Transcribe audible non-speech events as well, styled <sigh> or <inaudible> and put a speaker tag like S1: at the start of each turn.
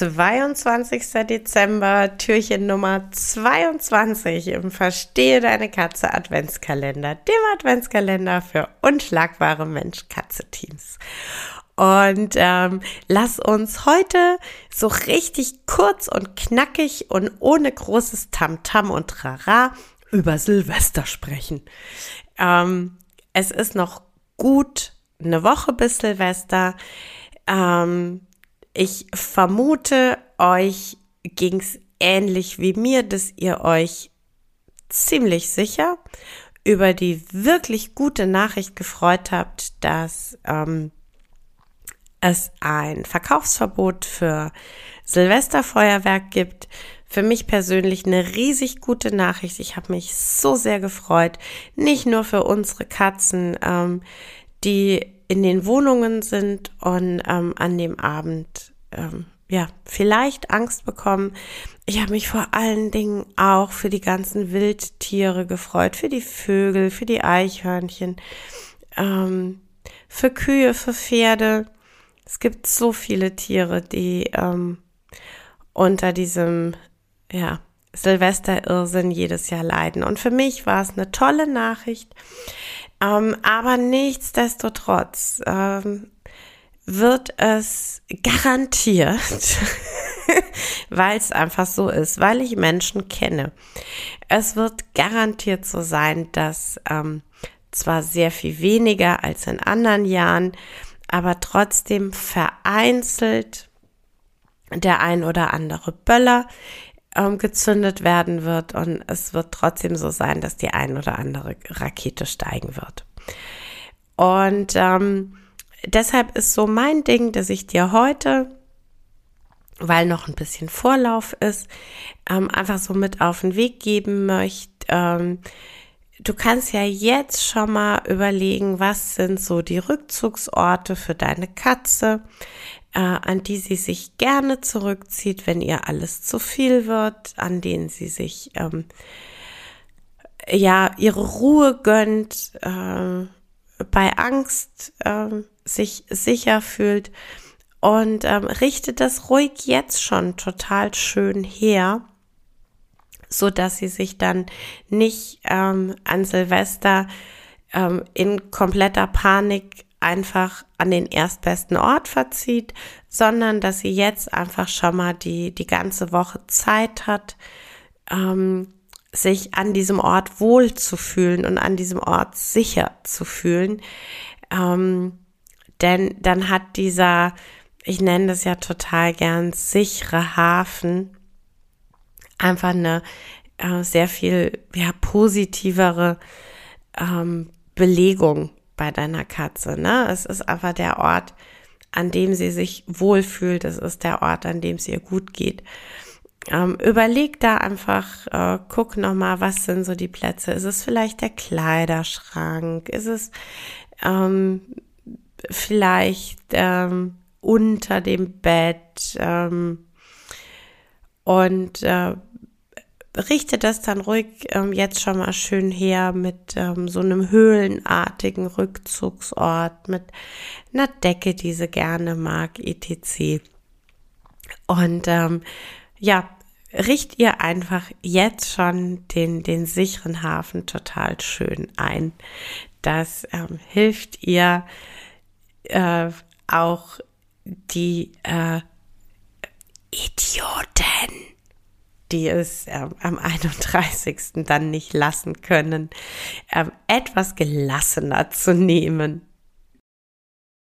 S1: 22. Dezember, Türchen Nummer 22 im Verstehe deine Katze Adventskalender, dem Adventskalender für unschlagbare Mensch-Katze-Teams. Und ähm, lass uns heute so richtig kurz und knackig und ohne großes Tamtam -Tam und Rara über Silvester sprechen. Ähm, es ist noch gut eine Woche bis Silvester. Ähm, ich vermute, euch ging's ähnlich wie mir, dass ihr euch ziemlich sicher über die wirklich gute Nachricht gefreut habt, dass ähm, es ein Verkaufsverbot für Silvesterfeuerwerk gibt. Für mich persönlich eine riesig gute Nachricht. Ich habe mich so sehr gefreut. Nicht nur für unsere Katzen, ähm, die in den Wohnungen sind und ähm, an dem Abend ähm, ja vielleicht Angst bekommen. Ich habe mich vor allen Dingen auch für die ganzen Wildtiere gefreut, für die Vögel, für die Eichhörnchen, ähm, für Kühe, für Pferde. Es gibt so viele Tiere, die ähm, unter diesem ja Silvesterirrsinn jedes Jahr leiden. Und für mich war es eine tolle Nachricht. Ähm, aber nichtsdestotrotz ähm, wird es garantiert, <laughs> weil es einfach so ist, weil ich Menschen kenne. Es wird garantiert so sein, dass ähm, zwar sehr viel weniger als in anderen Jahren, aber trotzdem vereinzelt der ein oder andere Böller ähm, gezündet werden wird und es wird trotzdem so sein, dass die ein oder andere Rakete steigen wird. Und ähm, deshalb ist so mein Ding, dass ich dir heute, weil noch ein bisschen Vorlauf ist, ähm, einfach so mit auf den Weg geben möchte. Ähm, du kannst ja jetzt schon mal überlegen, was sind so die Rückzugsorte für deine Katze äh, an die sie sich gerne zurückzieht, wenn ihr alles zu viel wird, an denen sie sich ähm, ja ihre Ruhe gönnt, äh, bei Angst äh, sich sicher fühlt. Und ähm, richtet das ruhig jetzt schon total schön her, so dass sie sich dann nicht ähm, an Silvester ähm, in kompletter Panik einfach an den erstbesten Ort verzieht, sondern dass sie jetzt einfach schon mal die, die ganze Woche Zeit hat, ähm, sich an diesem Ort wohl zu fühlen und an diesem Ort sicher zu fühlen. Ähm, denn dann hat dieser, ich nenne das ja total gern, sichere Hafen einfach eine äh, sehr viel ja, positivere ähm, Belegung bei deiner Katze. Ne? Es ist einfach der Ort, an dem sie sich wohlfühlt. Es ist der Ort, an dem es ihr gut geht. Ähm, überleg da einfach, äh, guck nochmal, was sind so die Plätze. Ist es vielleicht der Kleiderschrank? Ist es ähm, vielleicht ähm, unter dem Bett? Ähm, und äh, richte das dann ruhig ähm, jetzt schon mal schön her mit ähm, so einem höhlenartigen Rückzugsort, mit einer Decke, die sie gerne mag, etc. Und ähm, ja, richt ihr einfach jetzt schon den, den sicheren Hafen total schön ein. Das ähm, hilft ihr äh, auch die äh, Idioten die es ähm, am 31. dann nicht lassen können, ähm, etwas gelassener zu nehmen.